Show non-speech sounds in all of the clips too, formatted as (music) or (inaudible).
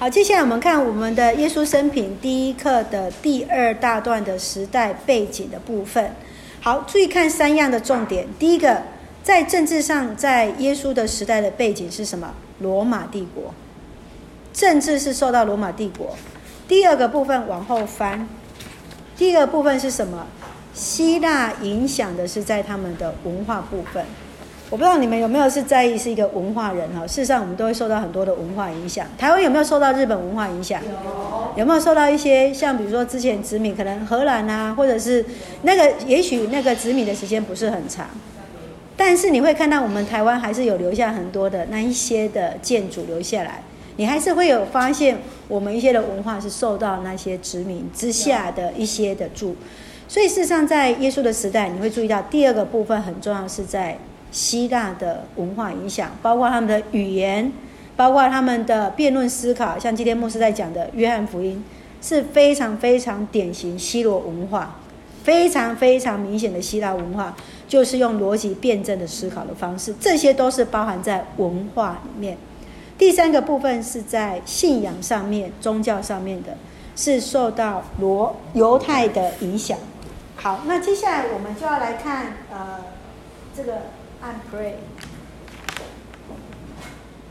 好，接下来我们看我们的耶稣生平第一课的第二大段的时代背景的部分。好，注意看三样的重点。第一个，在政治上，在耶稣的时代的背景是什么？罗马帝国。政治是受到罗马帝国。第二个部分往后翻，第二个部分是什么？希腊影响的是在他们的文化部分。我不知道你们有没有是在意是一个文化人哈？事实上，我们都会受到很多的文化影响。台湾有没有受到日本文化影响？有。有没有受到一些像比如说之前殖民，可能荷兰啊，或者是那个，也许那个殖民的时间不是很长，但是你会看到我们台湾还是有留下很多的那一些的建筑留下来，你还是会有发现我们一些的文化是受到那些殖民之下的一些的住。所以事实上，在耶稣的时代，你会注意到第二个部分很重要，是在。希腊的文化影响，包括他们的语言，包括他们的辩论思考，像今天牧师在讲的《约翰福音》，是非常非常典型希罗文化，非常非常明显的希腊文化，就是用逻辑辩证的思考的方式，这些都是包含在文化里面。第三个部分是在信仰上面、宗教上面的，是受到罗犹太的影响。好，那接下来我们就要来看呃这个。按 pray。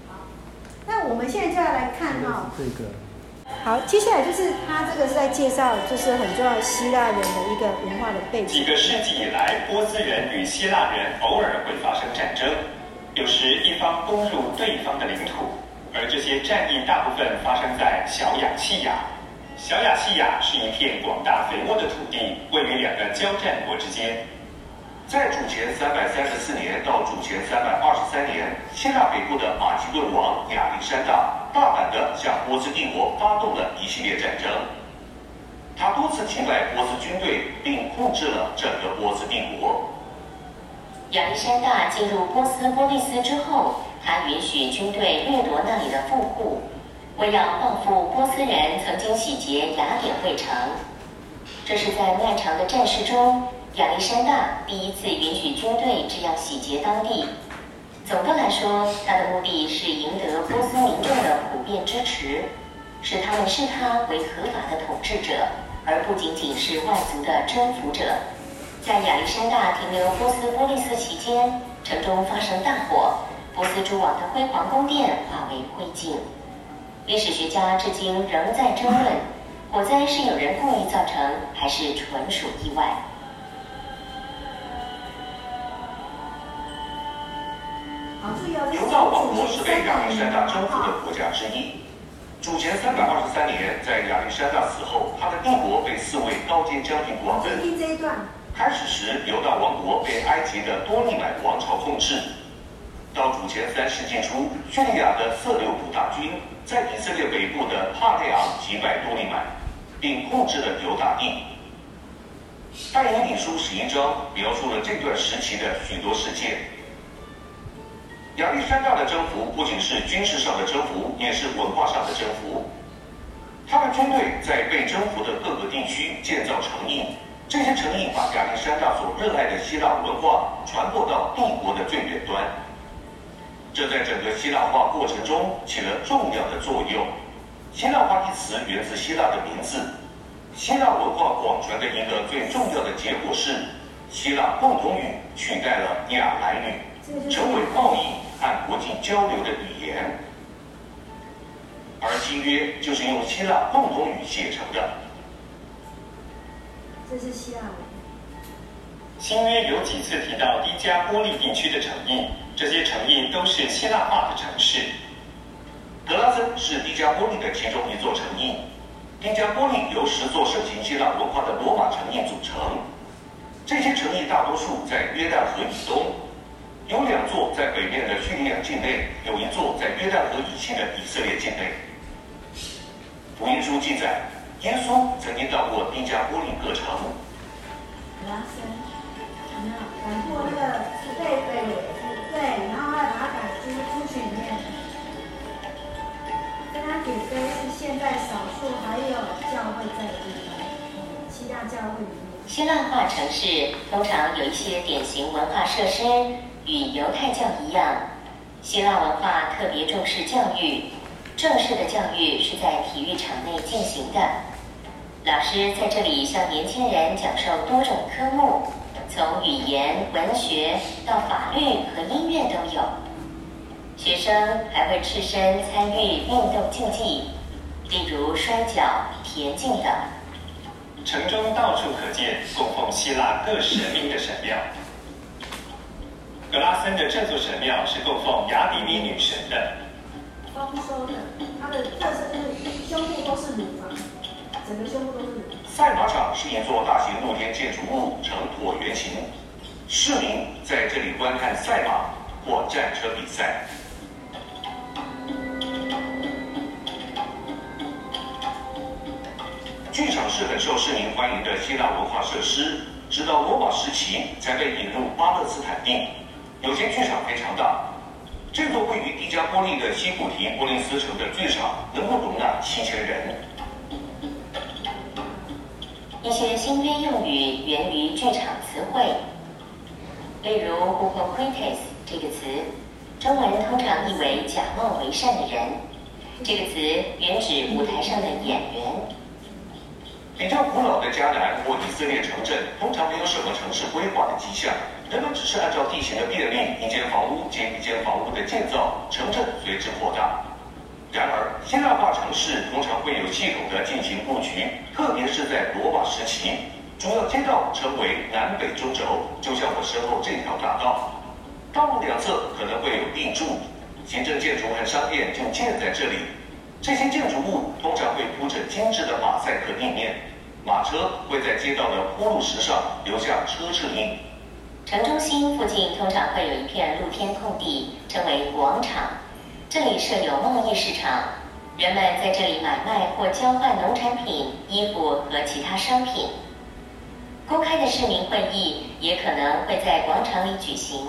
好，那我们现在就要来看哈。这个。好，接下来就是他这个是在介绍，就是很重要希腊人的一个文化的背景。几个世纪以来，波斯人与希腊人偶尔会发生战争，有时一方攻入对方的领土，而这些战役大部分发生在小亚细亚。小亚细亚是一片广大肥沃的土地，位于两个交战国之间。在主前三百三十四年到主前三百二十三年，希腊北部的马其顿王亚历山大大胆地向波斯帝国发动了一系列战争。他多次击败波斯军队，并控制了整个波斯帝国。亚历山大进入波斯波利斯之后，他允许军队掠夺那里的富户，为要报复波斯人曾经洗劫雅典卫城。这是在漫长的战事中。亚历山大第一次允许军队这样洗劫当地。总的来说，他的目的是赢得波斯民众的普遍支持，使他们视他为合法的统治者，而不仅仅是外族的征服者。在亚历山大停留波斯波利斯期间，城中发生大火，波斯诸王的辉煌宫殿化为灰烬。历史学家至今仍在争论，火灾是有人故意造成，还是纯属意外。犹大王国是被亚历山大征服的国家之一。主前三百二十三年，在亚历山大死后，他的帝国被四位高阶将军瓜分。开始时，犹大王国被埃及的多利买王朝控制。到主前三世纪初，叙利亚的色六部大军在以色列北部的帕内昂击败多利买，并控制了犹大地。但以理书十一章描述了这段时期的许多事件。亚历山大的征服不仅是军事上的征服，也是文化上的征服。他们军队在被征服的各个地区建造城邑，这些城邑把亚历山大所热爱的希腊文化传播到帝国的最远端。这在整个希腊化过程中起了重要的作用。希腊化一词源自希腊的名字。希腊文化广传的一个最重要的结果是，希腊共同语取代了雅兰语，成为贸易。和国际交流的语言，而新约就是用希腊共同语写成的。这是希腊文。新约有几次提到低加波利地区的城邑，这些城邑都是希腊化的城市。格拉森是低加波利的其中一座城邑。迪加波利由十座盛行希腊文化的罗马城邑组成，这些城邑大多数在约旦河以东。有两座在北面的叙利亚境内，有一座在约旦河以西的以色列境内。福音书记载，耶稣曾经到过丁加波利各城。拉伸，有没有？赶过那个对对对，然后还把他赶出出去里面。跟他比非是现在少数还有教会在的地方，希腊教会里面。希腊化城市通常有一些典型文化设施。与犹太教一样，希腊文化特别重视教育。正式的教育是在体育场内进行的。老师在这里向年轻人讲授多种科目，从语言、文学到法律和音乐都有。学生还会赤身参与运动竞技，例如摔跤、田径等。城中到处可见供奉希腊各神明的神庙。格拉森的这座神庙是供奉雅典米女神的。丰收的，它的特色就是胸部都是乳房，整个胸部都是乳。赛马场是一座大型露天建筑物，呈椭圆形，市民在这里观看赛马或战车比赛。剧场是很受市民欢迎的希腊文化设施，直到罗马时期才被引入巴勒斯坦地。有些剧场非常大，这座位于迪加波利的西古提波利斯城的剧场能够容纳七千人。一些新约用语源于剧场词汇，例如 “hypocrites” 这个词，中文通常译为“假冒为善的人”。这个词原指舞台上的演员。比较古老的迦南或以色列城镇，通常没有什么城市规划的迹象，人们只是按照地形的便利，一间房屋接一间房屋的建造，城镇随之扩大。然而，希腊化城市通常会有系统的进行布局，特别是在罗马时期，主要街道称为南北中轴，就像我身后这条大道，道路两侧可能会有立柱，行政建筑和商店就建在这里。这些建筑物通常会铺着精致的马赛克地面，马车会在街道的铺路石上留下车辙印。城中心附近通常会有一片露天空地，称为广场，这里设有贸易市场，人们在这里买卖或交换农产品、衣服和其他商品。公开的市民会议也可能会在广场里举行，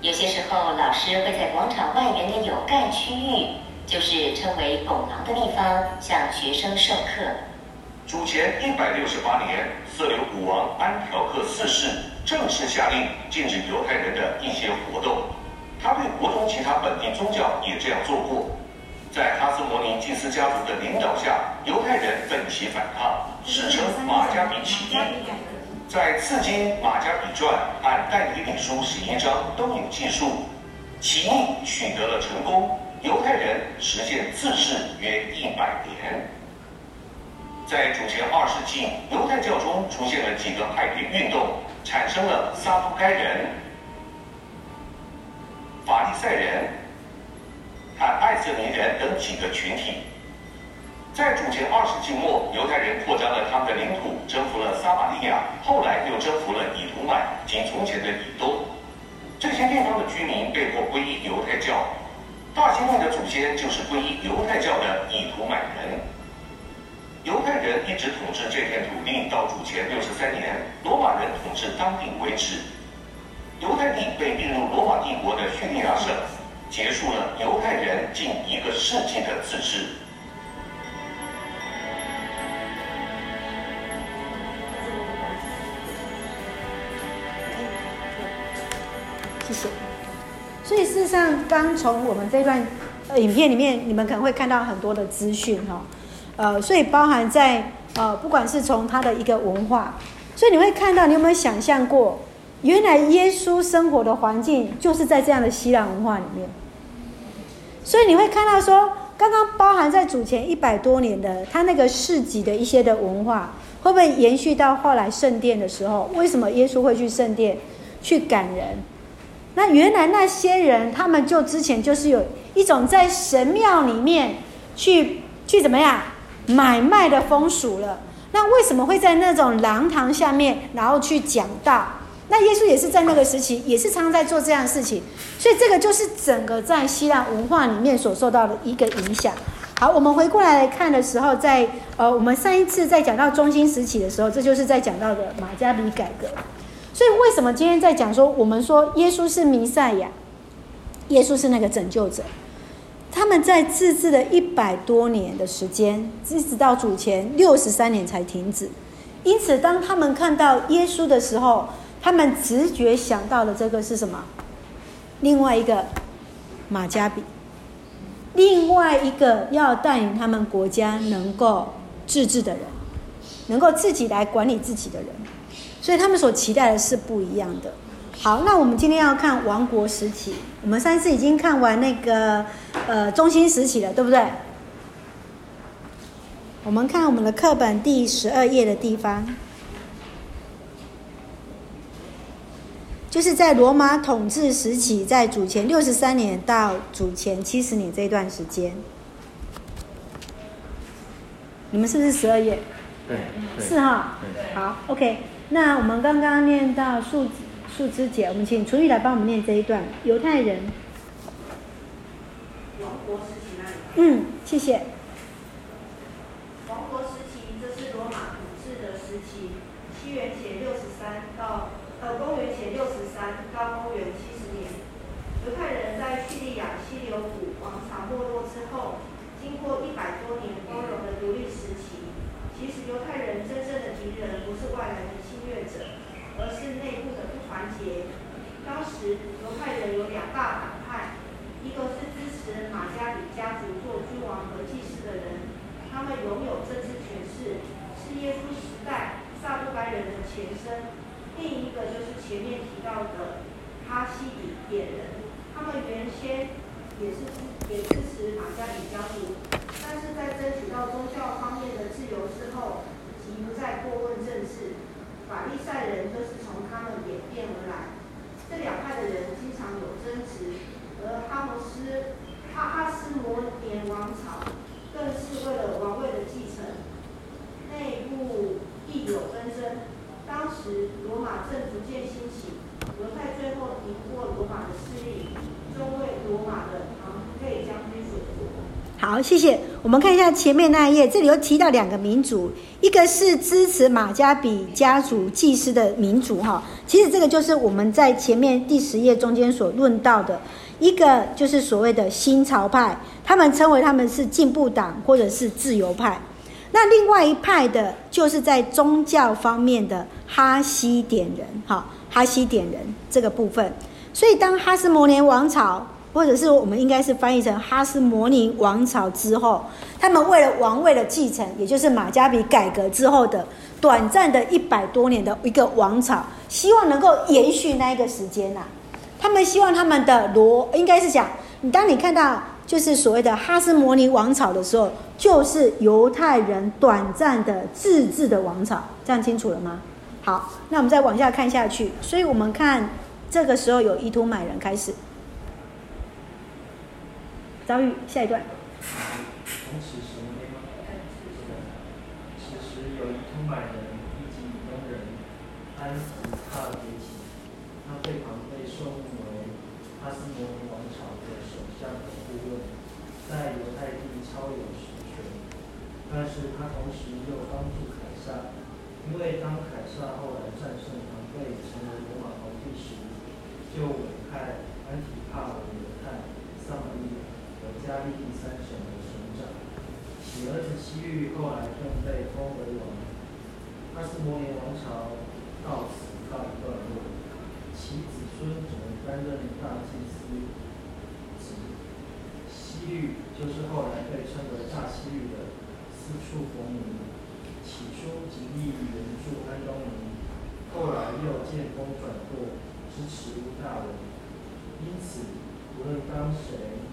有些时候老师会在广场外缘的有盖区域。就是称为拱廊的地方，向学生授课。主前一百六十八年，色流古王安条克四世正式下令禁止犹太人的一些活动。他对国中其他本地宗教也这样做过。在哈斯摩尼祭司家族的领导下，犹太人奋起反抗，史称马加比起义。在次经马加比传和但以理书十一章都有记述，起义取得了成功。犹太人实现自治约一百年，在主前二世纪，犹太教中出现了几个派别运动，产生了撒都该人、法利赛人和爱色尼人等几个群体。在主前二世纪末，犹太人扩张了他们的领土，征服了撒玛利亚，后来又征服了以图满及从前的以东。这些地方的居民被迫皈依犹太教。大希律的祖先就是皈依犹太教的以图满人。犹太人一直统治这片土地到主前六十三年，罗马人统治当地为止。犹太地被并入罗马帝国的叙利亚省，结束了犹太人近一个世纪的自治。谢谢。所以事实上，刚从我们这段影片里面，你们可能会看到很多的资讯哈，呃，所以包含在呃，不管是从他的一个文化，所以你会看到，你有没有想象过，原来耶稣生活的环境就是在这样的希腊文化里面。所以你会看到说，刚刚包含在主前一百多年的他那个市集的一些的文化，会不会延续到后来圣殿的时候？为什么耶稣会去圣殿去赶人？那原来那些人，他们就之前就是有一种在神庙里面去去怎么样买卖的风俗了。那为什么会在那种廊堂下面，然后去讲道？那耶稣也是在那个时期，也是常常在做这样的事情。所以这个就是整个在希腊文化里面所受到的一个影响。好，我们回过来看的时候，在呃，我们上一次在讲到中兴时期的时候，这就是在讲到的马加比改革。所以，为什么今天在讲说，我们说耶稣是弥赛亚，耶稣是那个拯救者？他们在自治的一百多年的时间，一直到主前六十三年才停止。因此，当他们看到耶稣的时候，他们直觉想到的这个是什么？另外一个马加比，另外一个要带领他们国家能够自治的人，能够自己来管理自己的人，所以他们所期待的是不一样的。好，那我们今天要看王国时期，我们上次已经看完那个呃中心时期了，对不对？我们看我们的课本第十二页的地方。就是在罗马统治时期，在主前六十三年到主前七十年这一段时间，你们是不是十二页？对，是哈。好，OK。那我们刚刚念到数数枝节，我们请楚玉来帮我们念这一段。犹太人，王国时期那里。嗯，谢谢。王国时期，这是罗马统治的时期，西元前六十三到。呃，公元前六十三到公元七十年，犹太人在叙利亚西流谷王朝没落之后，经过一百多年光荣的独立时期，其实犹太人真正的敌人不是外来的侵略者，而是内部的不团结。当时犹太人有两大党派，一个是支持马加比家族做君王和祭司的人，他们拥有政治权势，是耶稣时代撒都该人的前身。另一个就是前面提到的哈西底野人，他们原先也是也支持马加比家族，但是在争取到宗教方面的自由之后，即不再过问政治。法利赛人就是从他们演变而来。这两派的人经常有争执，而哈摩斯哈哈斯摩年王朝更是为了王位的继承，内部亦有纷争。当时罗马正逐渐兴起，犹太最后赢过罗马的势力，终为罗马的庞贝将军所夺。好，谢谢。我们看一下前面那一页，这里有提到两个民族，一个是支持马加比家族祭司的民族，哈，其实这个就是我们在前面第十页中间所论到的，一个就是所谓的新潮派，他们称为他们是进步党或者是自由派。那另外一派的，就是在宗教方面的哈西点人，哈，哈西点人这个部分。所以，当哈斯摩尼王朝，或者是我们应该是翻译成哈斯摩尼王朝之后，他们为了王位的继承，也就是马加比改革之后的短暂的一百多年的一个王朝，希望能够延续那一个时间呐、啊。他们希望他们的罗，应该是讲，你当你看到。就是所谓的哈斯摩尼王朝的时候，就是犹太人短暂的自治的王朝，这样清楚了吗？好，那我们再往下看下去。所以我们看这个时候有以土买人开始遭遇下一段。从此时吗？此时有以土买人以及以东人安提帕崛起，他被庞培受命为哈斯摩尼王朝的首相。在犹太地超有实权，但是他同时又帮助凯撒，因为当凯撒后来战胜庞培成为罗马皇帝时，就委派安提帕为犹太、撒玛利亚和加利利三省的省长。其儿子西域后来更被封为王。阿斯摩尼王朝到此告一段落，其子孙只能担任大祭司。职。西域就是后来被称为大西域的四处逢民，起初极力援助安东尼，后来又见风转舵支持大王。因此，无论当谁，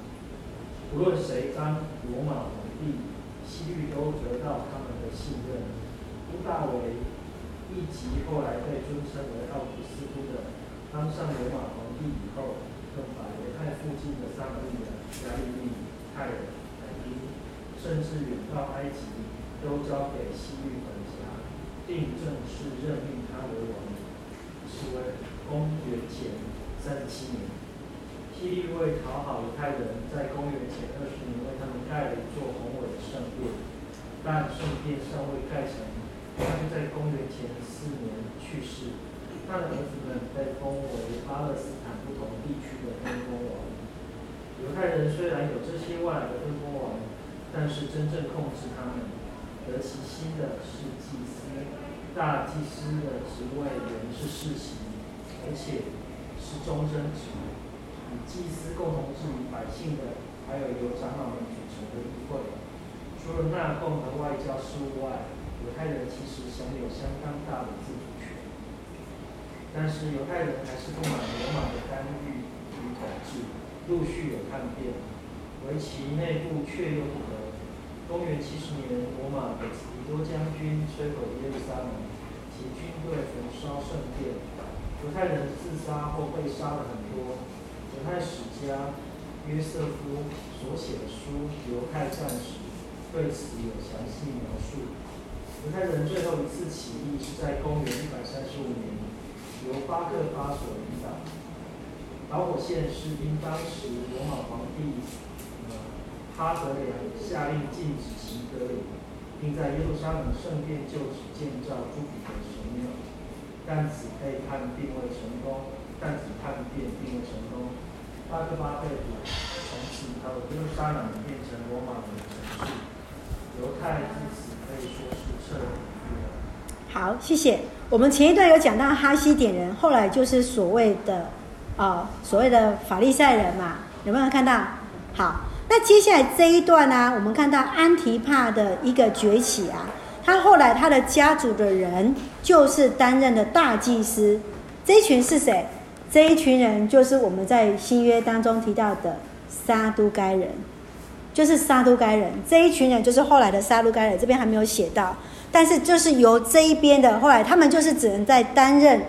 无论谁当罗马皇帝，西律都得到他们的信任。屋大维以及后来被尊称为奥古斯都的，当上罗马皇帝以后，更把犹太附近的撒玛利亚。加利利、泰尔、海滨，甚至远到埃及，都交给西律管辖，并正式任命他为王。是为公元前三十七年，希律为讨好犹太人，在公元前二十年为他们盖了一座宏伟的圣殿，但圣殿尚未盖成，他就在公元前四年去世。他的儿子们被封为巴勒斯坦不同地区的分封王。犹太人虽然有这些外来的分封王，但是真正控制他们、得其心的是祭司。大祭司的职位原是世袭，而且是终身职，与祭司共同治理百姓的，还有由长老们组成的议会。除了纳贡和外交事务外，犹太人其实享有相当大的自主权。但是犹太人还是不满罗马的干预与统治，陆续有叛变，为其内部却又不和。公元七十年，罗马的提多将军摧毁耶路撒冷，其军队焚烧圣殿，犹太人自杀或被杀了很犹太史家约瑟夫所写的书《犹太战史》对此有详细描述。犹太人最后一次起义是在公元一百三十五年，由巴克巴所领导。导火线是因当时罗马皇帝。哈德良下令禁止行割礼，并在耶路撒冷圣殿旧址建造朱比的神庙，但此背叛并未成功，但此叛变并未成功。巴克巴被捕，从此到耶路撒冷变成罗马人的城市，犹太自此可以说是彻底。好，谢谢。我们前一段有讲到哈西点人，后来就是所谓的啊、所谓的法利赛人嘛，有没有看到？好。那接下来这一段呢、我们看到安提帕的一个崛起啊，他后来他的家族的人就是担任的大祭司，这一群是谁？这一群人就是我们在新约当中提到的撒都该人，就是撒都该人这一群人就是后来的撒都该人，这边还没有写到，但是就是由这一边的后来他们就是只能在担任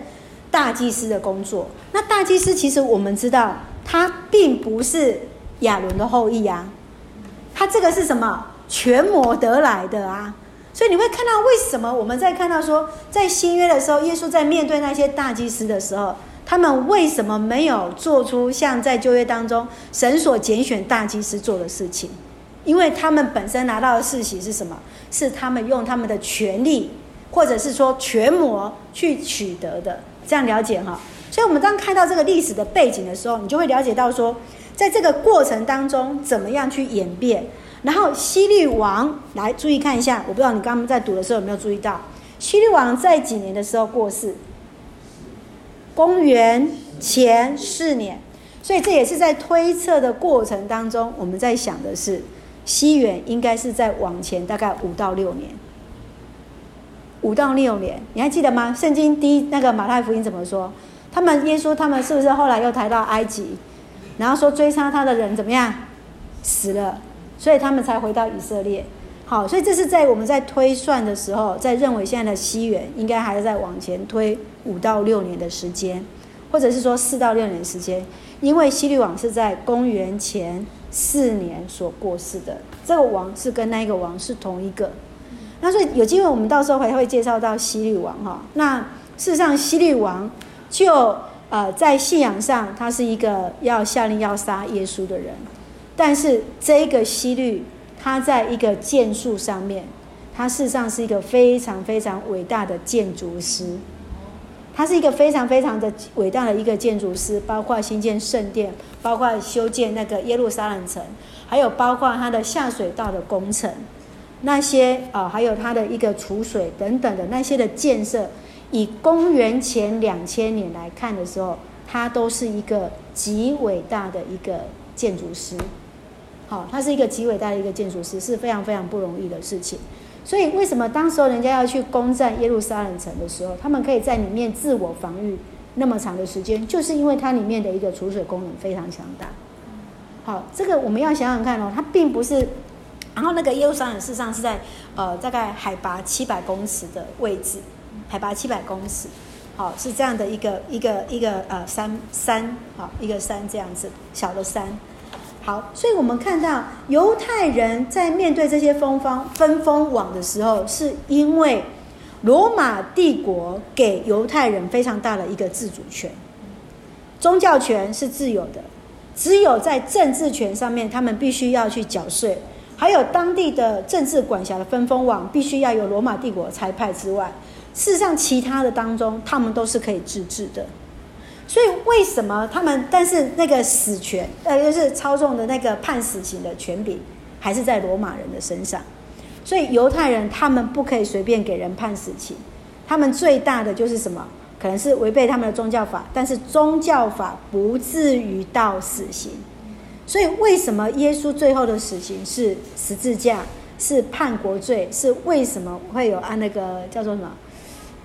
大祭司的工作。那大祭司其实我们知道，他并不是。亚伦的后裔啊，他这个是什么？权谋得来的啊，所以你会看到为什么我们在看到说，在新约的时候，耶稣在面对那些大祭司的时候，他们为什么没有做出像在就业当中神所拣选大祭司做的事情？因为他们本身拿到的世袭是什么？是他们用他们的权力，或者是说权谋去取得的。这样了解哈？所以我们当看到这个历史的背景的时候，你就会了解到说。在这个过程当中，怎么样去演变？然后希律王来注意看一下，我不知道你刚刚在读的时候有没有注意到，希律王在几年的时候过世？公元前四年，所以这也是在推测的过程当中，我们在想的是，西元应该是在往前大概五到六年，五到六年，你还记得吗？圣经第一那个马太福音怎么说？他们耶稣他们是不是后来又抬到埃及？然后说追杀他的人怎么样？死了，所以他们才回到以色列。好，所以这是在我们在推算的时候，在认为现在的西元应该还是在往前推五到六年的时间，或者是说四到六年时间，因为西律王是在公元前四年所过世的，这个王是跟那个王是同一个。那所以有机会我们到时候还会介绍到西律王哈。那事实上西律王就。呃，在信仰上，他是一个要下令要杀耶稣的人，但是这个西律，他在一个建树上面，他事实上是一个非常非常伟大的建筑师，他是一个非常非常的伟大的一个建筑师，包括新建圣殿，包括修建那个耶路撒冷城，还有包括他的下水道的工程，那些啊、还有他的一个储水等等的那些的建设。以公元前两千年来看的时候，他都是一个极伟大的一个建筑师。好，他是一个极伟大的一个建筑师，是非常非常不容易的事情。所以，为什么当时候人家要去攻占耶路撒冷城的时候，他们可以在里面自我防御那么长的时间，就是因为它里面的一个储水功能非常强大。好，这个我们要想想看哦，它并不是。然后那个耶路撒冷事实上是在呃大概海拔七百公尺的位置。海拔七百公尺，好，是这样的一个一个一个呃山山，好，一个山这样子小的山，好，所以我们看到犹太人在面对这些风方分封王的时候，是因为罗马帝国给犹太人非常大的一个自主权，宗教权是自由的，只有在政治权上面，他们必须要去缴税，还有当地的政治管辖的分封王必须要由罗马帝国裁派之外。事实上，其他的当中，他们都是可以自治的。所以，为什么他们？但是那个死权，呃，就是操纵的那个判死刑的权柄，还是在罗马人的身上。所以，犹太人他们不可以随便给人判死刑。他们最大的就是什么？可能是违背他们的宗教法，但是宗教法不至于到死刑。所以为什么耶稣最后的死刑是十字架，是叛国罪？是为什么会有按那个叫做什么？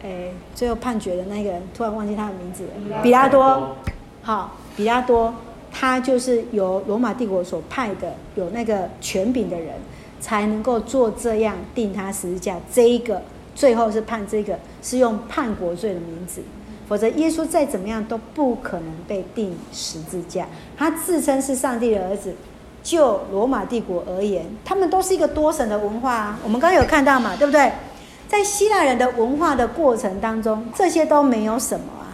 哎，最后判决的那个人，突然忘记他的名字了。比拉多。好，比拉多，他就是由罗马帝国所派的有那个权柄的人，才能够做这样定他十字架。这一个最后是判这个是用叛国罪的名字。否则，耶稣再怎么样都不可能被定十字架。他自称是上帝的儿子，就罗马帝国而言，他们都是一个多神的文化啊。我们刚刚有看到嘛，对不对？在希腊人的文化的过程当中，这些都没有什么啊，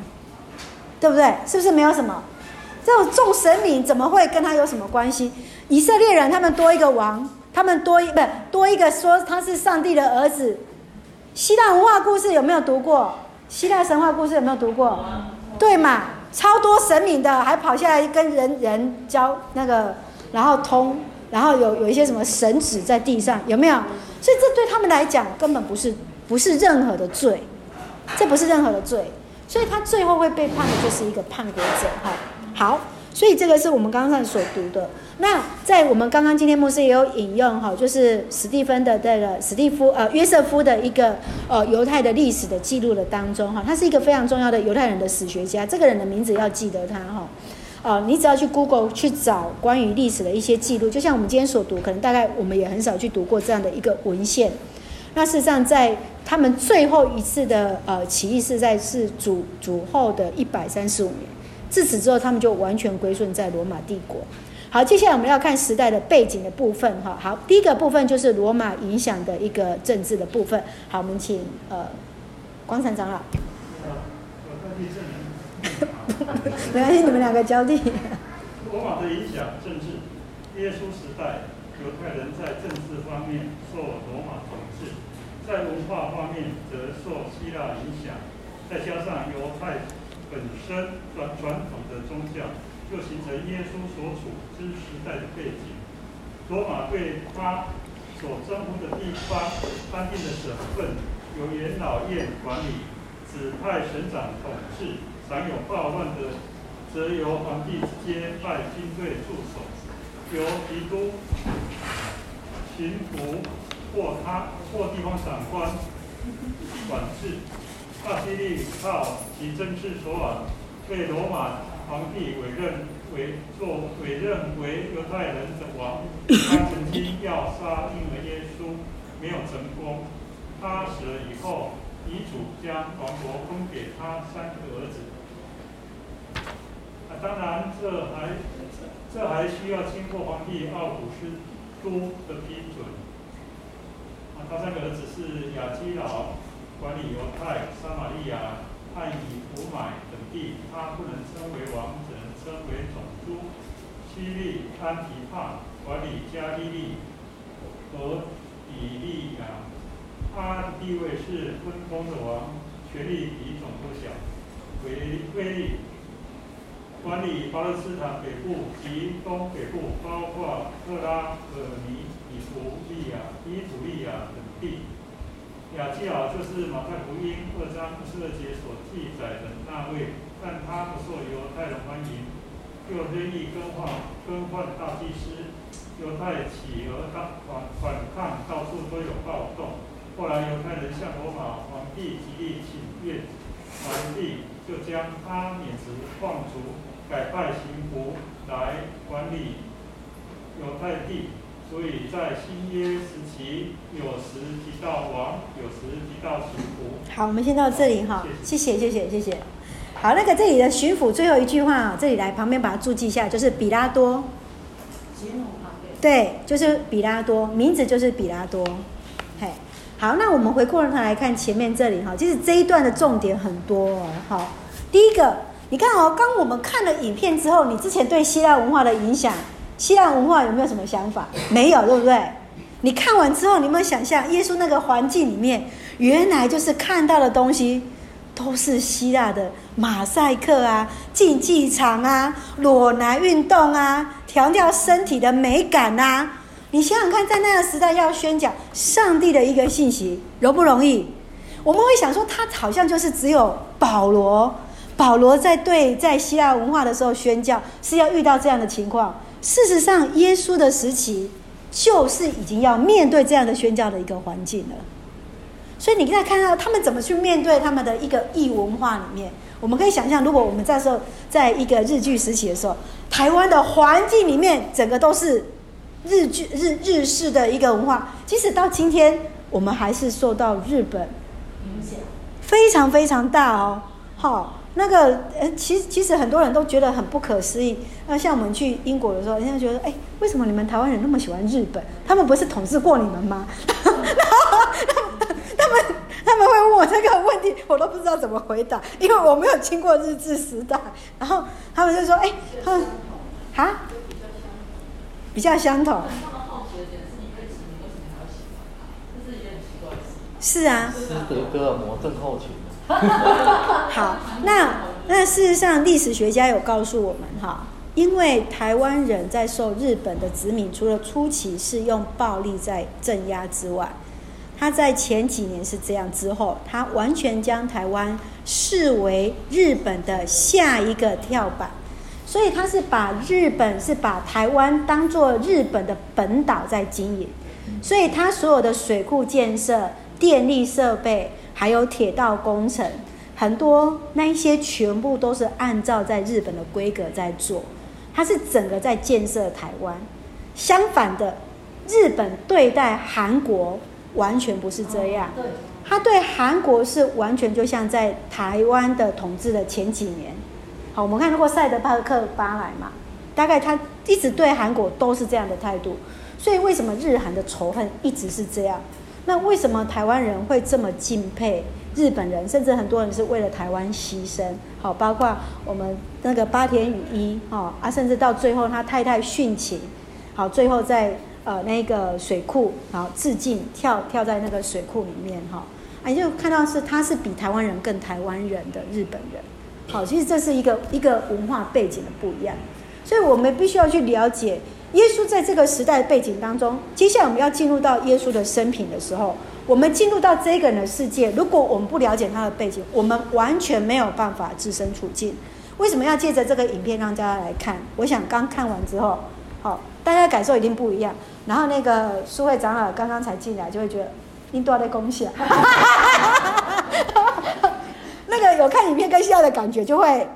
对不对？是不是没有什么？这种众神明怎么会跟他有什么关系？以色列人他们多一个王，他们多一不多一个说他是上帝的儿子。希腊文化故事有没有读过？希腊神话故事有没有读过？对嘛，超多神明的，还跑下来跟人人交那个，然后通，然后有有一些什么神旨在地上，有没有？所以这对他们来讲根本不是不是任何的罪，这不是任何的罪，所以他最后会被判的就是一个叛国者。哈，好。所以这个是我们刚刚所读的。那在我们刚刚今天牧师也有引用哈，就是史蒂芬的这个史蒂夫呃约瑟夫的一个呃犹太的历史的记录的当中哈，他是一个非常重要的犹太人的史学家。这个人的名字要记得他哈，呃，你只要去 Google 去找关于历史的一些记录，就像我们今天所读，可能大概我们也很少去读过这样的一个文献。那事实上，在他们最后一次的呃起义是在是主主后的一百三十五年。自此之后，他们就完全归顺在罗马帝国。好，接下来我们要看时代的背景的部分。哈，好，第一个部分就是罗马影响的一个政治的部分。好，我们请呃，广场长老。(laughs) 没关系，你们两个交替。罗马的影响政治，耶稣时代，犹太人在政治方面受罗马，在文化方面则受希腊影响，再加上犹太。本身传传统的宗教，就形成耶稣所处之时代的背景。罗马对他所征服的地方颁定的省份，由元老院管理，指派省长统治。常有暴乱的，则由皇帝接派军队驻守，由提督、巡抚或他或地方长官管制。大希律靠其政治手腕，被罗马皇帝委任为做委任为犹太人的王。他曾经要杀婴儿耶稣，没有成功。他死了以后，遗嘱将王国分给他三个儿子。啊，当然这还这还需要经过皇帝奥古斯都的批准。他三个儿子是亚基老。管理犹太、撒玛利亚、汉以弗买等地，他不能称为王，只能称为总督。西利安提帕管理加利利和比利亚，他的地位是分封的王，权力比总督小。腓腓力管理巴勒斯坦北部及东北部，包括特拉尔尼、以图利亚、伊图利亚等地。亚基尔就是马太福音二章二十二节所记载的那位，但他不受犹太人欢迎，又任意更换更换大祭司，犹太起而大反反抗，到处都有暴动。后来犹太人向罗马皇帝极力请愿，皇帝就将他免职放逐，改派巡抚来管理犹太地。所以在新约时期，有时提到王，有时提到巡抚。好，我们先到这里哈，谢谢谢谢谢谢。好，那个这里的巡抚最后一句话啊，这里来旁边把它注记一下，就是比拉多。对，就是比拉多，名字就是比拉多。嘿，好，那我们回过头来看前面这里哈，其实这一段的重点很多哦。好，第一个，你看哦，刚我们看了影片之后，你之前对希腊文化的影响。希腊文化有没有什么想法？没有，对不对？你看完之后，你有没有想象耶稣那个环境里面，原来就是看到的东西都是希腊的马赛克啊、竞技场啊、裸男运动啊，强调身体的美感啊。你想想看，在那个时代要宣讲上帝的一个信息，容不容易？我们会想说，他好像就是只有保罗，保罗在对在希腊文化的时候宣教，是要遇到这样的情况。事实上，耶稣的时期就是已经要面对这样的宣教的一个环境了。所以你现在看到他们怎么去面对他们的一个异文化里面，我们可以想象，如果我们在时候在一个日据时期的时候，台湾的环境里面整个都是日据日日式的一个文化，即使到今天，我们还是受到日本影响非常非常大哦。好。那个，呃，其实其实很多人都觉得很不可思议。那像我们去英国的时候，人家觉得，哎，为什么你们台湾人那么喜欢日本？他们不是统治过你们吗？(laughs) 然后他们他们会问我这个问题，我都不知道怎么回答，因为我没有经过日治时代。然后他们就说，哎，他们啊，比较相同。是啊。斯德哥尔摩症候群。(laughs) 好，那那事实上，历史学家有告诉我们哈，因为台湾人在受日本的殖民，除了初期是用暴力在镇压之外，他在前几年是这样之后，他完全将台湾视为日本的下一个跳板，所以他是把日本是把台湾当做日本的本岛在经营，所以他所有的水库建设、电力设备。还有铁道工程，很多那一些全部都是按照在日本的规格在做，它是整个在建设台湾。相反的，日本对待韩国完全不是这样，他对韩国是完全就像在台湾的统治的前几年。好，我们看如果赛德克巴莱嘛，大概他一直对韩国都是这样的态度，所以为什么日韩的仇恨一直是这样？那为什么台湾人会这么敬佩日本人？甚至很多人是为了台湾牺牲。好，包括我们那个八田与一，哈啊，甚至到最后他太太殉情，好，最后在呃那个水库，然后自尽跳跳在那个水库里面，哈，啊，就看到是他是比台湾人更台湾人的日本人。好，其实这是一个一个文化背景的不一样，所以我们必须要去了解。耶稣在这个时代背景当中，接下来我们要进入到耶稣的生平的时候，我们进入到这个人的世界，如果我们不了解他的背景，我们完全没有办法置身处境。为什么要借着这个影片让大家来看？我想刚看完之后，好，大家感受一定不一样。然后那个书会长老刚刚才进来，就会觉得你多的恭喜啊！(laughs) 那个有看影片跟现在的感觉就会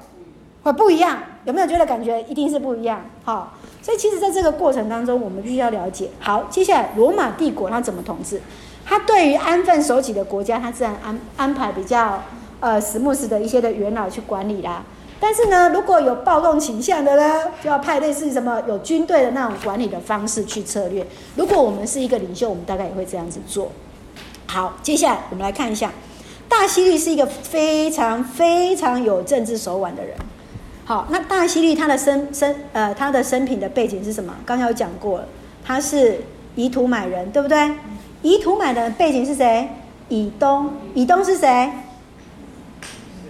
会不一样，有没有觉得感觉一定是不一样？好。所以，其实，在这个过程当中，我们必须要了解。好，接下来，罗马帝国它怎么统治？它对于安分守己的国家，它自然安安排比较呃实木实的一些的元老去管理啦。但是呢，如果有暴动倾向的呢，就要派类似什么有军队的那种管理的方式去策略。如果我们是一个领袖，我们大概也会这样子做。好，接下来我们来看一下，大西律是一个非常非常有政治手腕的人。好，那大希律他的生生呃他的生平的背景是什么？刚刚有讲过了，他是以土买人，对不对？以土买的背景是谁？以东，以东是谁？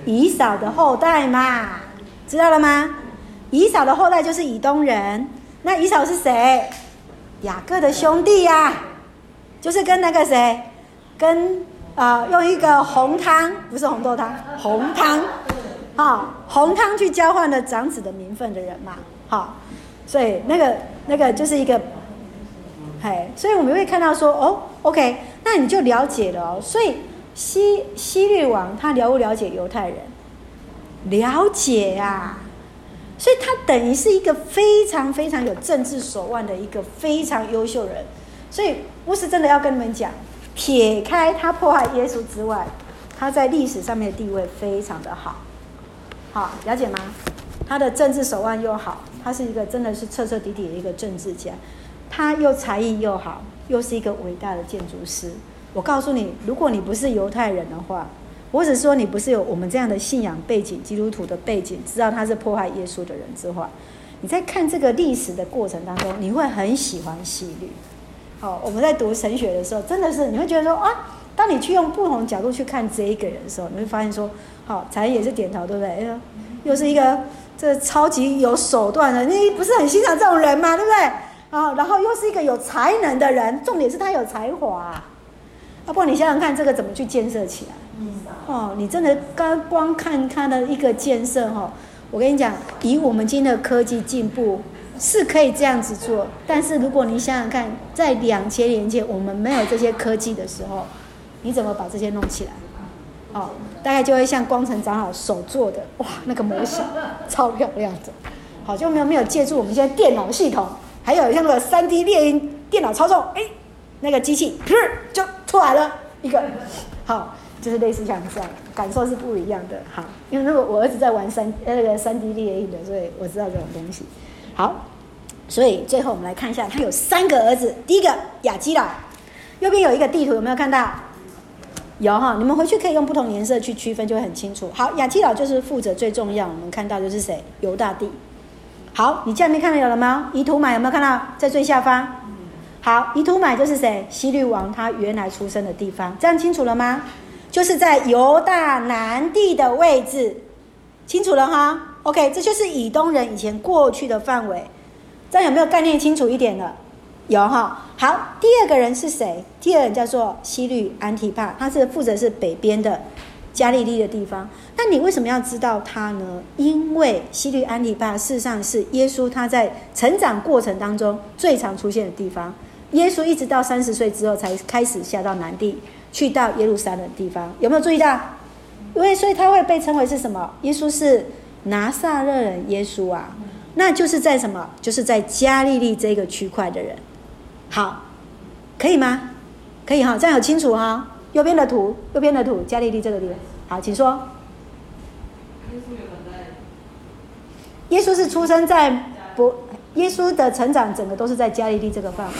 以扫的后代嘛，知道了吗？以扫的后代就是以东人。那以扫是谁？雅各的兄弟呀、就是跟那个谁，跟啊、呃、用一个红汤，不是红豆汤，红汤。啊，红汤去交换了长子的名分的人嘛，好，所以那个那个就是一个，嘿，所以我们会看到说，哦，OK，那你就了解了哦。所以西西律王他了不了解犹太人？了解呀、啊，所以他等于是一个非常非常有政治手腕的一个非常优秀人。所以不是真的要跟你们讲，撇开他迫害耶稣之外，他在历史上面的地位非常的好。好，了解吗？他的政治手腕又好，他是一个真的是彻彻底底的一个政治家，他又才艺又好，又是一个伟大的建筑师。我告诉你，如果你不是犹太人的话，或者说你不是有我们这样的信仰背景、基督徒的背景，知道他是迫害耶稣的人之话，你在看这个历史的过程当中，你会很喜欢希律。好，我们在读神学的时候，真的是你会觉得说啊，当你去用不同角度去看这一个人的时候，你会发现说。好，才也是点头，对不对？哎呀，又是一个这超级有手段的，你不是很欣赏这种人吗？对不对？啊，然后又是一个有才能的人，重点是他有才华啊。要不然你想想看，这个怎么去建设起来？嗯哦，你真的刚光看他的一个建设哈，我跟你讲，以我们今天的科技进步，是可以这样子做，但是如果你想想看，在两千年前我们没有这些科技的时候，你怎么把这些弄起来？哦，大概就会像光成长老手做的，哇，那个模型 (laughs) 超漂亮的，好，就没有没有借助我们现在电脑系统，还有像那个三 D 列印电脑操纵，哎，那个机器噗就出来了一个，好，就是类似像这样，感受是不一样的，好，因为那个我儿子在玩三那个三 D 列印的，所以我知道这种东西。好，所以最后我们来看一下，他有三个儿子。第一个雅基老，右边有一个地图，有没有看到？有哈，你们回去可以用不同颜色去区分，就会很清楚。好，亚基老就是负责最重要，我们看到就是谁？犹大地。好，你这边看到有了吗？以土买有没有看到？在最下方。好，以土买就是谁？希律王他原来出生的地方，这样清楚了吗？就是在犹大南地的位置，清楚了哈。OK，这就是以东人以前过去的范围，这样有没有概念清楚一点了？有哈。好，第二个人是谁？第二个人叫做西律安提帕，他是负责是北边的加利利的地方。那你为什么要知道他呢？因为西律安提帕事实上是耶稣他在成长过程当中最常出现的地方。耶稣一直到三十岁之后才开始下到南地，去到耶路撒冷地方，有没有注意到？因为所以他会被称为是什么？耶稣是。拿撒勒人耶稣啊，那就是在什么？就是在加利利这个区块的人。好，可以吗？可以哈，这样很清楚哈。右边的图，右边的图，加利利这个地方。好，请说。耶稣是出生在不？耶稣的成长整个都是在加利利这个范围。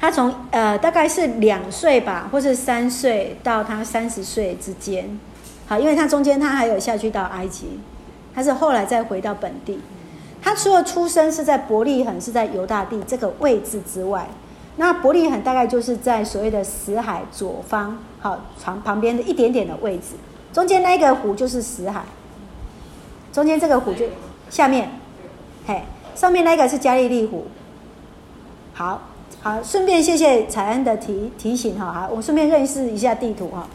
他从呃大概是两岁吧，或是三岁到他三十岁之间。好，因为他中间他还有下去到埃及，他是后来再回到本地。他除了出生是在伯利恒，是在犹大地这个位置之外，那伯利恒大概就是在所谓的死海左方，好旁旁边的一点点的位置。中间那个湖就是死海，中间这个湖就下面，嘿，上面那个是加利利湖。好好，顺便谢谢彩恩的提提醒哈，好，我顺便认识一下地图哈。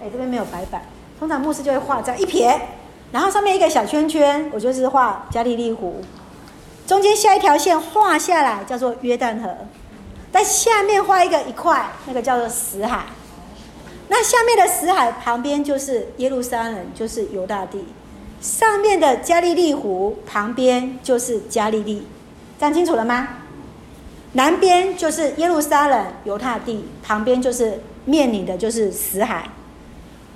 哎，这边没有白板。通常牧师就会画这样一撇，然后上面一个小圈圈，我就是画加利利湖，中间下一条线画下来叫做约旦河，在下面画一个一块，那个叫做死海。那下面的死海旁边就是耶路撒冷，就是犹大地；上面的加利利湖旁边就是加利利，这样清楚了吗？南边就是耶路撒冷，犹大地旁边就是面临的就是死海。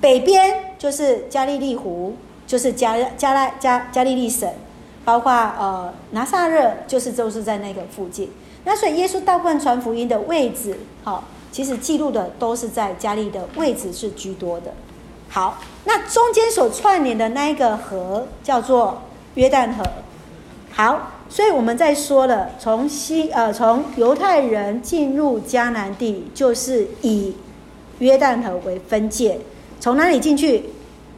北边就是加利利湖，就是加加拉加加利利省，包括呃拿撒勒，就是都是在那个附近。那所以耶稣大部分传福音的位置，好、哦，其实记录的都是在加利的位置是居多的。好，那中间所串联的那一个河叫做约旦河。好，所以我们在说了，从西呃从犹太人进入迦南地，就是以约旦河为分界。从哪里进去？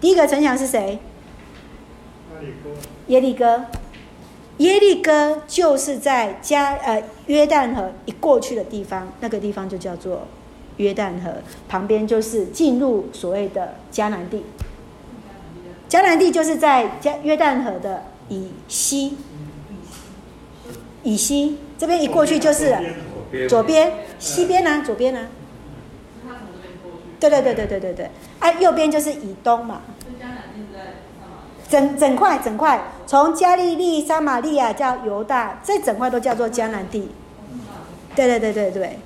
第一个城墙是谁？耶利哥。耶利哥就是在加呃约旦河一过去的地方，那个地方就叫做约旦河，旁边就是进入所谓的迦南地。迦南地就是在加约旦河的以西，以西这边一过去就是左边，西边呢？左边呢？对对对对对对对，啊，右边就是以东嘛。整整块整块，从加利利、撒玛利亚叫犹大，这整块都叫做迦南地。对对对对对，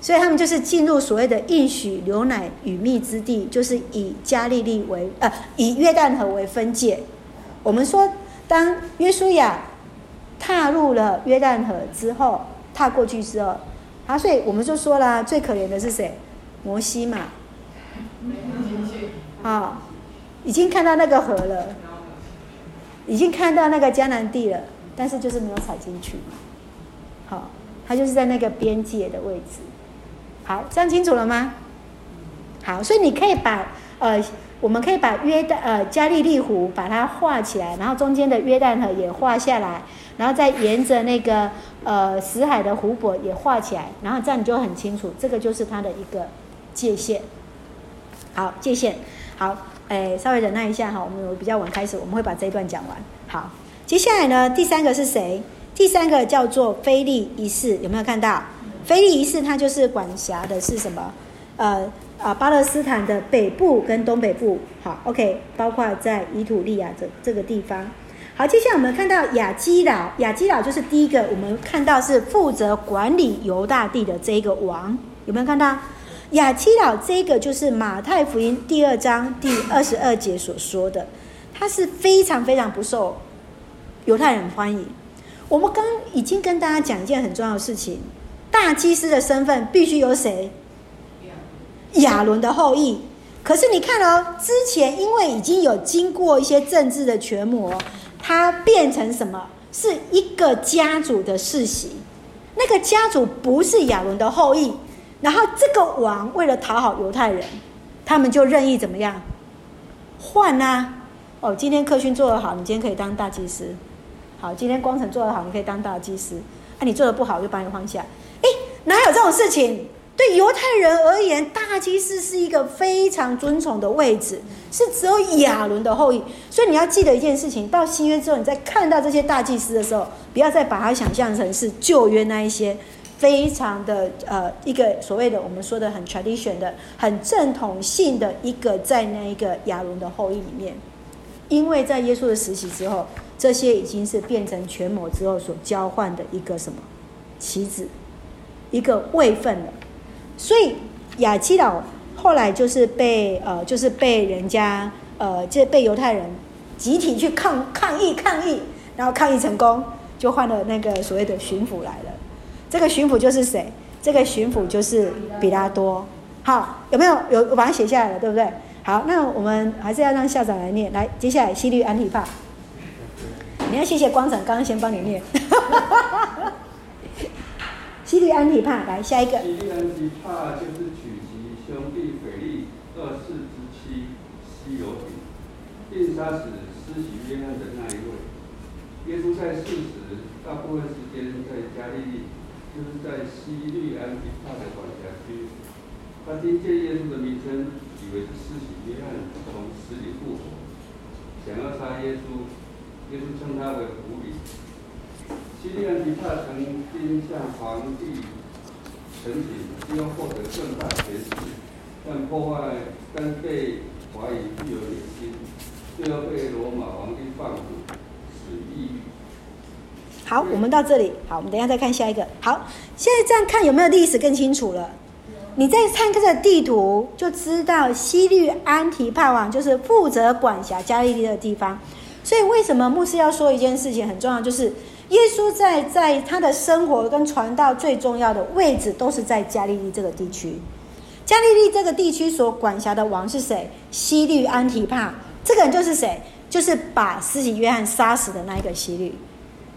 所以他们就是进入所谓的应许流奶与蜜之地，就是以加利利为呃，以约旦河为分界。我们说，当约书亚踏入了约旦河之后，踏过去之后，啊，所以我们就说了，最可怜的是谁？摩西嘛。啊、已经看到那个河了，已经看到那个迦南地了，但是就是没有踩进去。好、它，就是在那个边界的位置。好，这样清楚了吗？好，所以你可以把呃，我们可以把约旦呃加利利湖把它画起来，然后中间的约旦河也画下来，然后再沿着那个呃死海的湖泊也画起来，然后这样你就很清楚，这个就是它的一个界限。好，界限。好，哎，稍微忍耐一下哈，我们比较晚开始，我们会把这一段讲完。好，接下来呢，第三个是谁？第三个叫做腓力一世，有没有看到？腓力一世他就是管辖的是什么？呃啊，巴勒斯坦的北部跟东北部。好，OK，包括在以土利亚这这个地方。好，接下来我们看到亚基老，亚基老就是第一个，我们看到是负责管理犹大地的这一个王，有没有看到？亚基老这个就是马太福音第二章第二十二节所说的，他是非常非常不受犹太人欢迎。我们刚已经跟大家讲一件很重要的事情，大祭司的身份必须由谁？亚伦的后裔。可是你看哦，之前因为已经有经过一些政治的权谋。他变成什么？是一个家族的世袭，那个家族不是亚伦的后裔。然后这个王为了讨好犹太人，他们就任意怎么样换啊？哦，今天课训做得好，你今天可以当大祭司。好，今天光成做得好，你可以当大祭司。啊，你做得不好，我就把你换下。哎，哪有这种事情？对犹太人而言，大祭司是一个非常尊崇的位置，是只有亚伦的后裔。所以你要记得一件事情：到新约之后，你在看到这些大祭司的时候，不要再把它想象成是旧约那一些非常的呃一个所谓的我们说的很 tradition 的、很正统性的一个在那一个亚伦的后裔里面。因为在耶稣的时期之后，这些已经是变成权谋之后所交换的一个什么棋子，一个位份了。所以亚基老后来就是被呃，就是被人家呃，这被犹太人集体去抗抗议抗议，然后抗议成功，就换了那个所谓的巡抚来了。这个巡抚就是谁？这个巡抚就是比拉多。好，有没有？有，我把它写下来了，对不对？好，那我们还是要让校长来念。来，接下来西律安提帕，你要谢谢光成，刚刚先帮你念。(laughs) 西律安提帕，来下一个。西律安提帕就是娶其兄弟腓力二世之妻西罗底，并杀死施洗约翰的那一位。耶稣在世时，大部分时间在加利利，就是在希律安提帕的管辖区。他听见耶稣的名称，以为是施洗约翰从死里复活，想要杀耶稣。耶稣称他为狐狸。西利安提帕曾经向皇帝申请，希望获得更大权势，但破坏，但被怀疑具有野心，最后被罗马皇帝放逐，死于异域。好，我们到这里。好，我们等一下再看下一个。好，现在这样看有没有历史更清楚了？你再看这个地图，就知道西律安提帕王就是负责管辖加利利的地方。所以为什么牧师要说一件事情很重要，就是。耶稣在在他的生活跟传道最重要的位置都是在加利利这个地区。加利利这个地区所管辖的王是谁？西律安提帕，这个人就是谁？就是把施洗约翰杀死的那一个西律。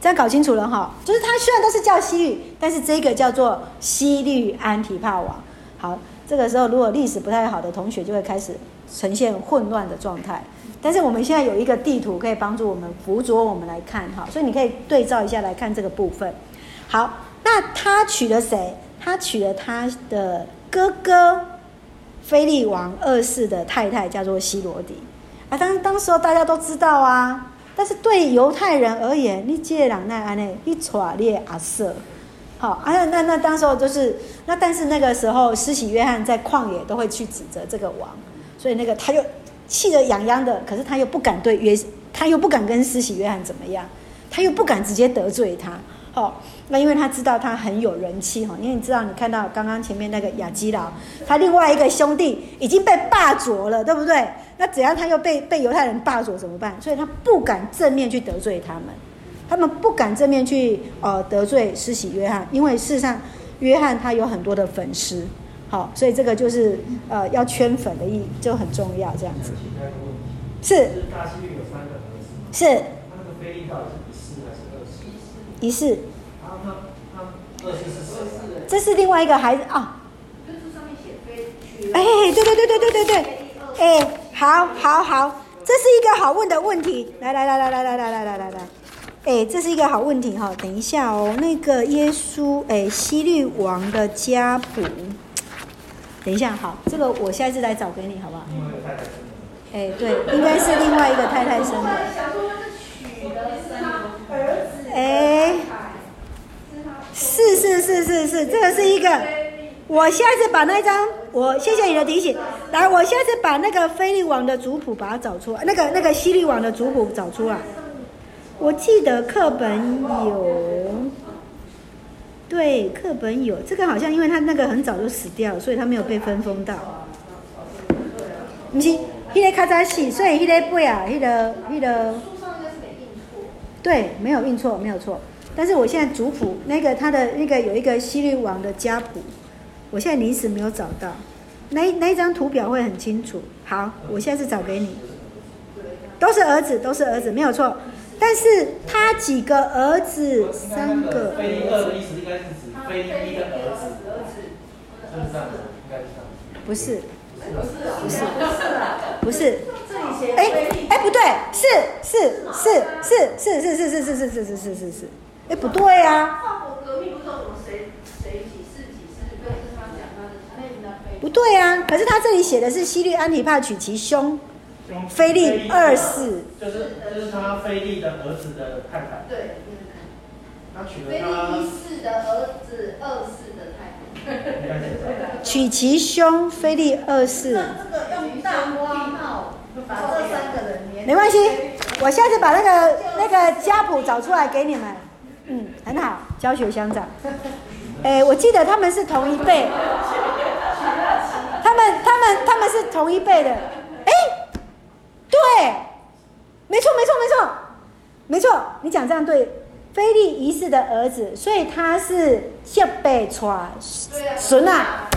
这样搞清楚了哈，就是他虽然都是叫西律，但是这个叫做西律安提帕王。好，这个时候如果历史不太好的同学就会开始呈现混乱的状态。但是我们现在有一个地图可以帮助我们辅佐我们来看哈，所以你可以对照一下来看这个部分。好，那他娶了谁？他娶了他的哥哥菲利王二世的太太，叫做西罗底。啊，当当时候大家都知道啊。但是对犹太人而言，你这人那安内，你娶你阿瑟。好，啊那那那当时候就是那，但是那个时候施洗约翰在旷野都会去指责这个王，所以那个他就。气得痒痒的，可是他又不敢对约，他又不敢跟施洗约翰怎么样，他又不敢直接得罪他，好，那因为他知道他很有人气哈，因为你知道，你看到刚刚前面那个亚基老，他另外一个兄弟已经被霸卓了，对不对？那只要他又被被犹太人霸卓怎么办？所以他不敢正面去得罪他们，他们不敢正面去呃得罪施洗约翰，因为事实上约翰他有很多的粉丝。好，所以这个就是呃要圈粉的意义就很重要，这样子。是。是一世？这是另外一个孩子啊。哎，对对对对对对对。哎，好，好，好，这是一个好问的问题。来来来来来来来来来来来。哎，这是一个好问题哈。等一下哦，那个耶稣哎，希律王的家谱。等一下，好，这个我下次来找给你，好不好？哎，对，应该是另外一个太太生的。哎，是是是是是，这个是一个。我下次把那张，我谢谢你的提醒。来，我下次把那个菲利王的族谱把它找出来，那个那个西利王的族谱找出来。我记得课本有，对，课本有。这个好像因为他那个很早就死掉了，所以他没有被分封到。不是，那个较早死，所以那个背啊，那个那个。对，没有印错，没有错。但是我现在族谱那个他的那个有一个西律王的家谱。我现在临时没有找到，那那一张图表会很清楚。好，我下次找给你。都是儿子，都是儿子，没有错。但是他几个儿子？三个。菲利二的意思应该是指菲利一的儿子。是不是这样子？应该是这样。不是。不是。不是。不是。哎哎，不对，是是是是是是是是是是是是是是。哎，不对啊。不对啊，可是他这里写的是西律安提帕娶其兄菲利二世，就是就是他菲利的儿子的太太。对，他娶了菲利一世的儿子二世的太太。娶其兄菲利二世。这个用大花帽把这三个人连。没关系，我下次把那个那个家谱找出来给你们。嗯，很好，教学相长。(laughs) 哎，我记得他们是同一辈。他们、他们、他们是同一辈的，哎，对，没错、没错、没错，没错，你讲这样对，菲利一世的儿子，所以他是下辈传孙啊，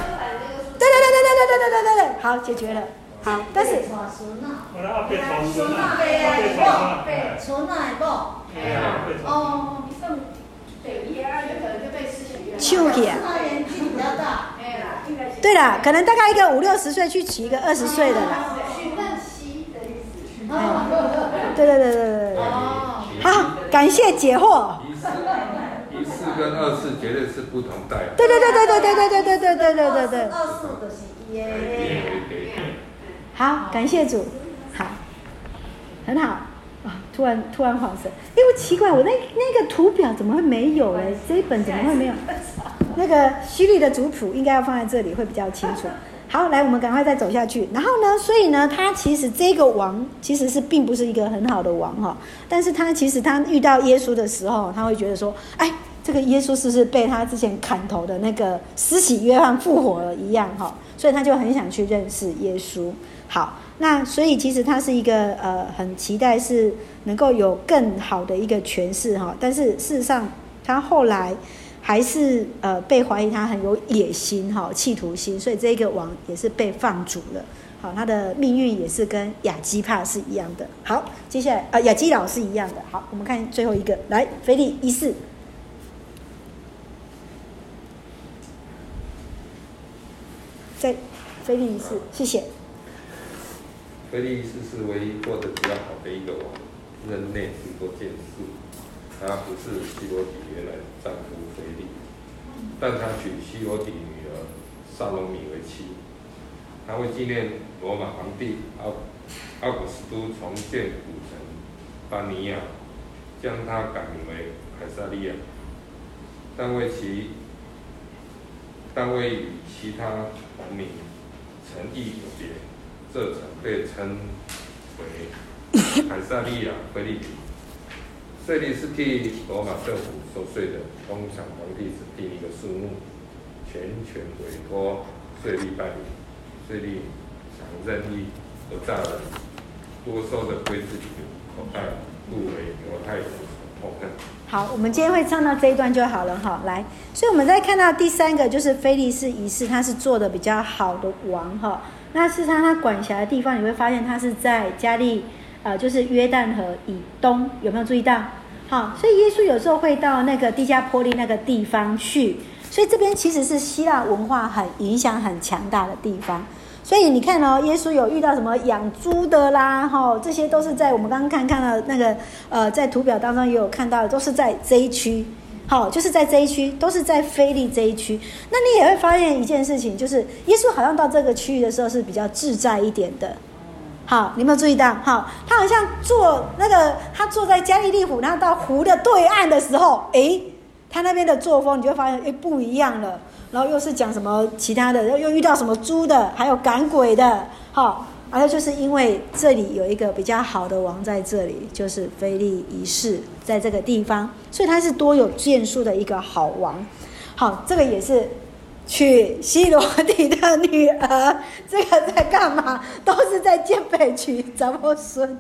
对对对对对对对对对对，好，解决了，好，但是孙啊，孙啊，对，孙啊，不，哦，秋天。对了，可能大概一个五六十岁去娶一个二十岁的啦。对对对对对对。好，感谢解惑。一世跟二世绝对是不同代。对对对对对对对对对对对对对对。二世的是耶。好，感谢主。好，很好。啊，突然突然恍神，因为奇怪，我那那个图表怎么会没有嘞？这一本怎么会没有？(laughs) 那个希律的族谱应该要放在这里会比较清楚。好，来，我们赶快再走下去。然后呢，所以呢，他其实这个王其实是并不是一个很好的王哈。但是他其实他遇到耶稣的时候，他会觉得说，哎，这个耶稣是不是被他之前砍头的那个施洗约翰复活了一样哈？所以他就很想去认识耶稣。好，那所以其实他是一个呃很期待是能够有更好的一个诠释哈。但是事实上，他后来。还是呃被怀疑他很有野心哈，企图心，所以这个王也是被放逐了。好，他的命运也是跟亚基帕是一样的。好，接下来啊、呃、亚基老是一样的。好，我们看最后一个，来菲利一世，在菲利一世，谢谢。腓利一世是唯一过得比较好的一个王，任内许多建树。他不是希罗底原来丈夫腓利，但他娶希罗底女儿萨罗米为妻。他为纪念罗马皇帝奥奥古斯都重建古城巴尼亚，将他改名为凯撒利亚。但为其但为与其他王名城邑有别，这城被称为凯撒利亚菲利比。税吏是替罗马政府收税的，通常皇帝只定一个数目，全权委托税吏办理。税吏常任意而诈人，多收的归自己口袋，故为犹太人所痛恨。好，我们今天会唱到这一段就好了哈。来，所以我们再看到第三个，就是菲利斯一世，他是做的比较好的王哈。那事实上他管辖的地方，你会发现他是在加利。呃，就是约旦河以东，有没有注意到？好，所以耶稣有时候会到那个地加坡利那个地方去，所以这边其实是希腊文化很影响很强大的地方。所以你看哦，耶稣有遇到什么养猪的啦，哈，这些都是在我们刚刚看看到那个呃，在图表当中也有看到，都是在这一区，好，就是在这一区，都是在腓利这一区。那你也会发现一件事情，就是耶稣好像到这个区域的时候是比较自在一点的。好，你有没有注意到？好，他好像坐那个，他坐在加利利湖，然后到湖的对岸的时候，诶，他那边的作风，你就会发现，诶，不一样了。然后又是讲什么其他的，又又遇到什么猪的，还有赶鬼的，好，而就是因为这里有一个比较好的王在这里，就是菲利一世在这个地方，所以他是多有建树的一个好王。好，这个也是。娶西罗底的女儿，这个在干嘛？都是在建北娶长母孙，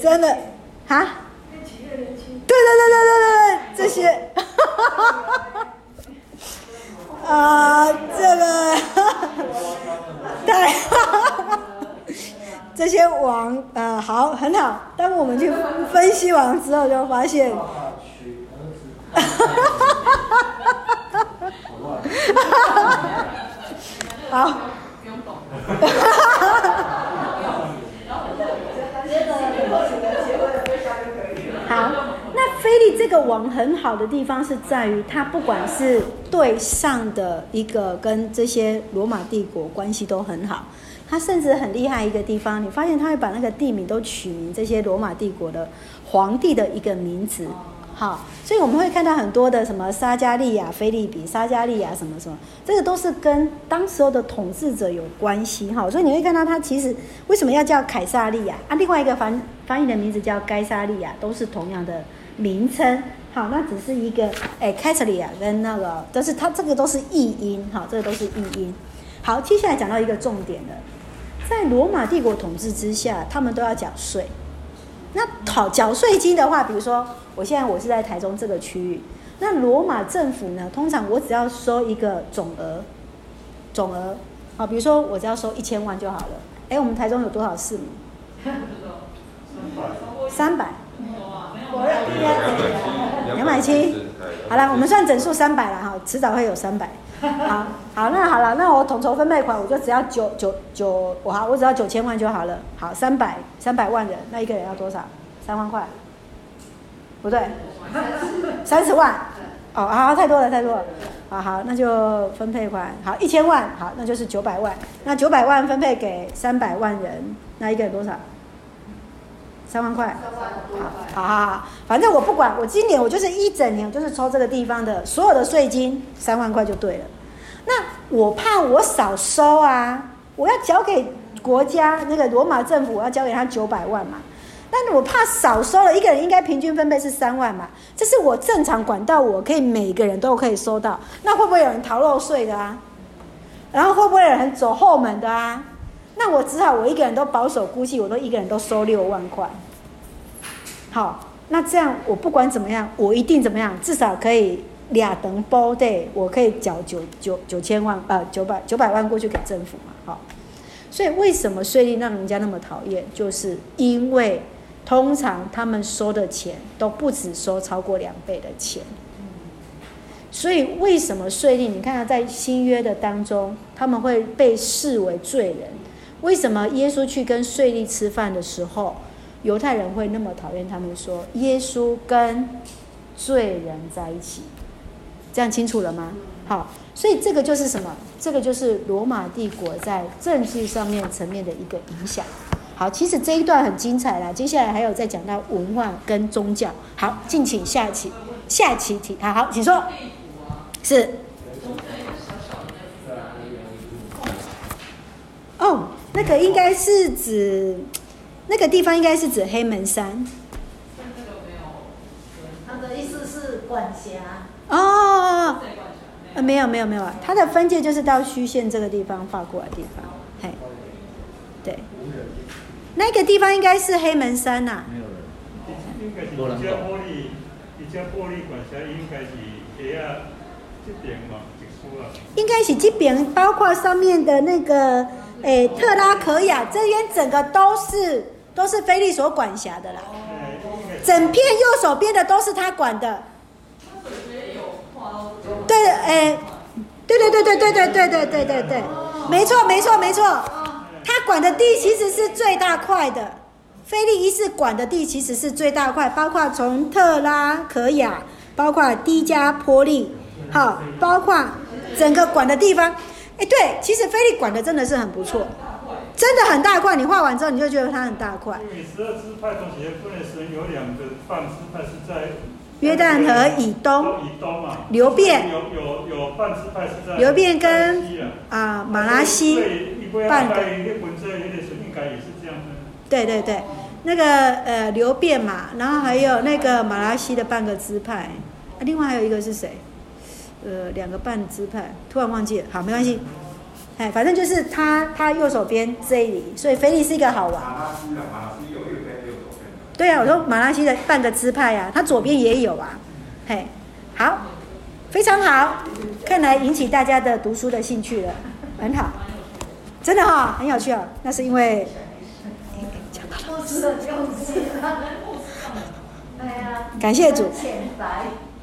真的啊？对对对对对对，这些，(laughs) 啊、这个，对，这些王，呃，好，很好。当我们去分析完之后，就发现啊哈哈哈哈哈哈哈哈哈。(laughs) 好，(laughs) 好，那菲利这个王很好的地方是在于，他不管是对上的一个跟这些罗马帝国关系都很好，他甚至很厉害一个地方，你发现他会把那个地名都取名这些罗马帝国的皇帝的一个名字。好，所以我们会看到很多的什么撒加利亚、菲利比、撒加利亚什么什么，这个都是跟当时候的统治者有关系哈。所以你会看到他其实为什么要叫凯撒利亚啊？另外一个翻翻译的名字叫该撒利亚，都是同样的名称。好，那只是一个哎，凯撒利亚跟那个但是它这个都是译音哈，这个都是译音。好，接下来讲到一个重点了，在罗马帝国统治之下，他们都要缴税。那讨缴税金的话，比如说。我现在我是在台中这个区域，那罗马政府呢？通常我只要收一个总额，总额，啊，比如说我只要收一千万就好了。哎，我们台中有多少市民？三百。两百七。好了，我们算整数三百了哈，迟早会有三百。(laughs) 好，好，那好了，那我统筹分配款，我就只要九九九，我好，我只要九千万就好了。好，三百三百万人，那一个人要多少？三万块。不对，三十万，哦，好，太多了，太多了，好好，那就分配款，好，一千万，好，那就是九百万，那九百万分配给三百万人，那一个人多少？三万块，好好好，反正我不管，我今年我就是一整年，就是抽这个地方的所有的税金，三万块就对了。那我怕我少收啊，我要交给国家那个罗马政府，我要交给他九百万嘛。但是我怕少收了，一个人应该平均分配是三万嘛？这是我正常管道，我可以每个人都可以收到。那会不会有人逃漏税的啊？然后会不会有人走后门的啊？那我只好我一个人都保守估计，我都一个人都收六万块。好，那这样我不管怎么样，我一定怎么样？至少可以俩等包对，我可以缴九九九千万呃九百九百万过去给政府嘛？好，所以为什么税吏让人家那么讨厌？就是因为。通常他们收的钱都不止收超过两倍的钱，所以为什么税吏？你看他在新约的当中，他们会被视为罪人。为什么耶稣去跟税吏吃饭的时候，犹太人会那么讨厌他们？说耶稣跟罪人在一起，这样清楚了吗？好，所以这个就是什么？这个就是罗马帝国在政治上面层面的一个影响。好，其实这一段很精彩啦，接下来还有再讲到文化跟宗教。好，敬请下期下期题。好好，请说。是。哦，那个应该是指那个地方，应该是指黑门山。他的意思是管辖。哦，呃，没有没有没有啊，它的分界就是到虚线这个地方画过的地方，嘿，对。那个地方应该是黑门山。呐、没有人。应该是玻璃，一家玻璃管辖应该是这啊这边嘛，应该是这边，包括上面的那个诶、欸、特拉可亚这边，整个都是都是菲利所管辖的啦。整片右手边的都是他管的。对，诶、欸，对对对对对对对对对对对，没错没错没错。他管的地其实是最大块的，菲利一世管的地其实是最大块，包括从特拉可亚，包括低加坡利，好，包括整个管的地方。哎，对，其实菲力管的真的是很不错，真的很大块。你画完之后，你就觉得它很大块。因为十二支派中，也分成有两个半支派是在约旦河以东，以东嘛。流变有有有半支派是在流变跟啊马拉西半个。对对对，那个呃流变嘛，然后还有那个马拉西的半个支派，啊，另外还有一个是谁？呃，两个半支派，突然忘记了。好，没关系。哎，反正就是他，他右手边这里，所以腓力是一个好玩。马拉西的马拉西有右边右手边。对啊，我说马拉西的半个支派啊，他左边也有啊。嘿，好，非常好，看来引起大家的读书的兴趣了，很好，真的哈、哦，很有趣哦。那是因为，感谢主。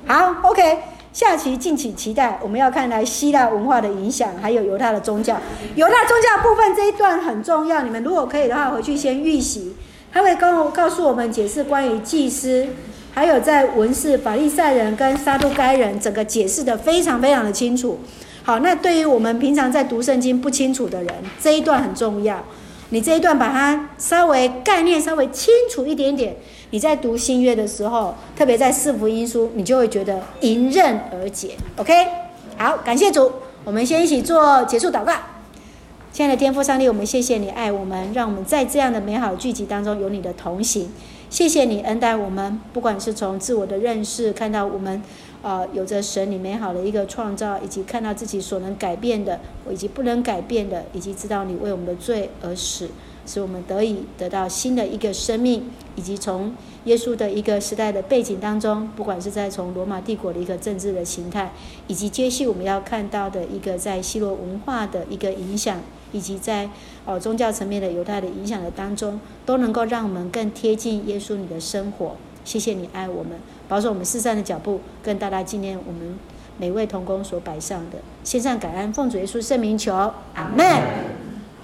好，OK。下期敬请期待，我们要看来希腊文化的影响，还有犹太的宗教。犹太宗教部分这一段很重要，你们如果可以的话，回去先预习。他会跟我告诉我们解释关于祭司，还有在文士、法利赛人跟撒都该人，整个解释得非常非常的清楚。好，那对于我们平常在读圣经不清楚的人，这一段很重要。你这一段把它稍微概念稍微清楚一点点。你在读新约的时候，特别在四福音书，你就会觉得迎刃而解。OK，好，感谢主，我们先一起做结束祷告。亲爱的天父上帝，我们谢谢你爱我们，让我们在这样的美好聚集当中有你的同行。谢谢你恩待我们，不管是从自我的认识看到我们，呃，有着神你美好的一个创造，以及看到自己所能改变的，以及不能改变的，以及知道你为我们的罪而死。使我们得以得到新的一个生命，以及从耶稣的一个时代的背景当中，不管是在从罗马帝国的一个政治的形态，以及接续我们要看到的一个在希罗文化的一个影响，以及在哦宗教层面的犹太的影响的当中，都能够让我们更贴近耶稣你的生活。谢谢你爱我们，保守我们四散的脚步，更大大纪念我们每位同工所摆上的，献上感恩，奉主耶稣圣名求，阿门。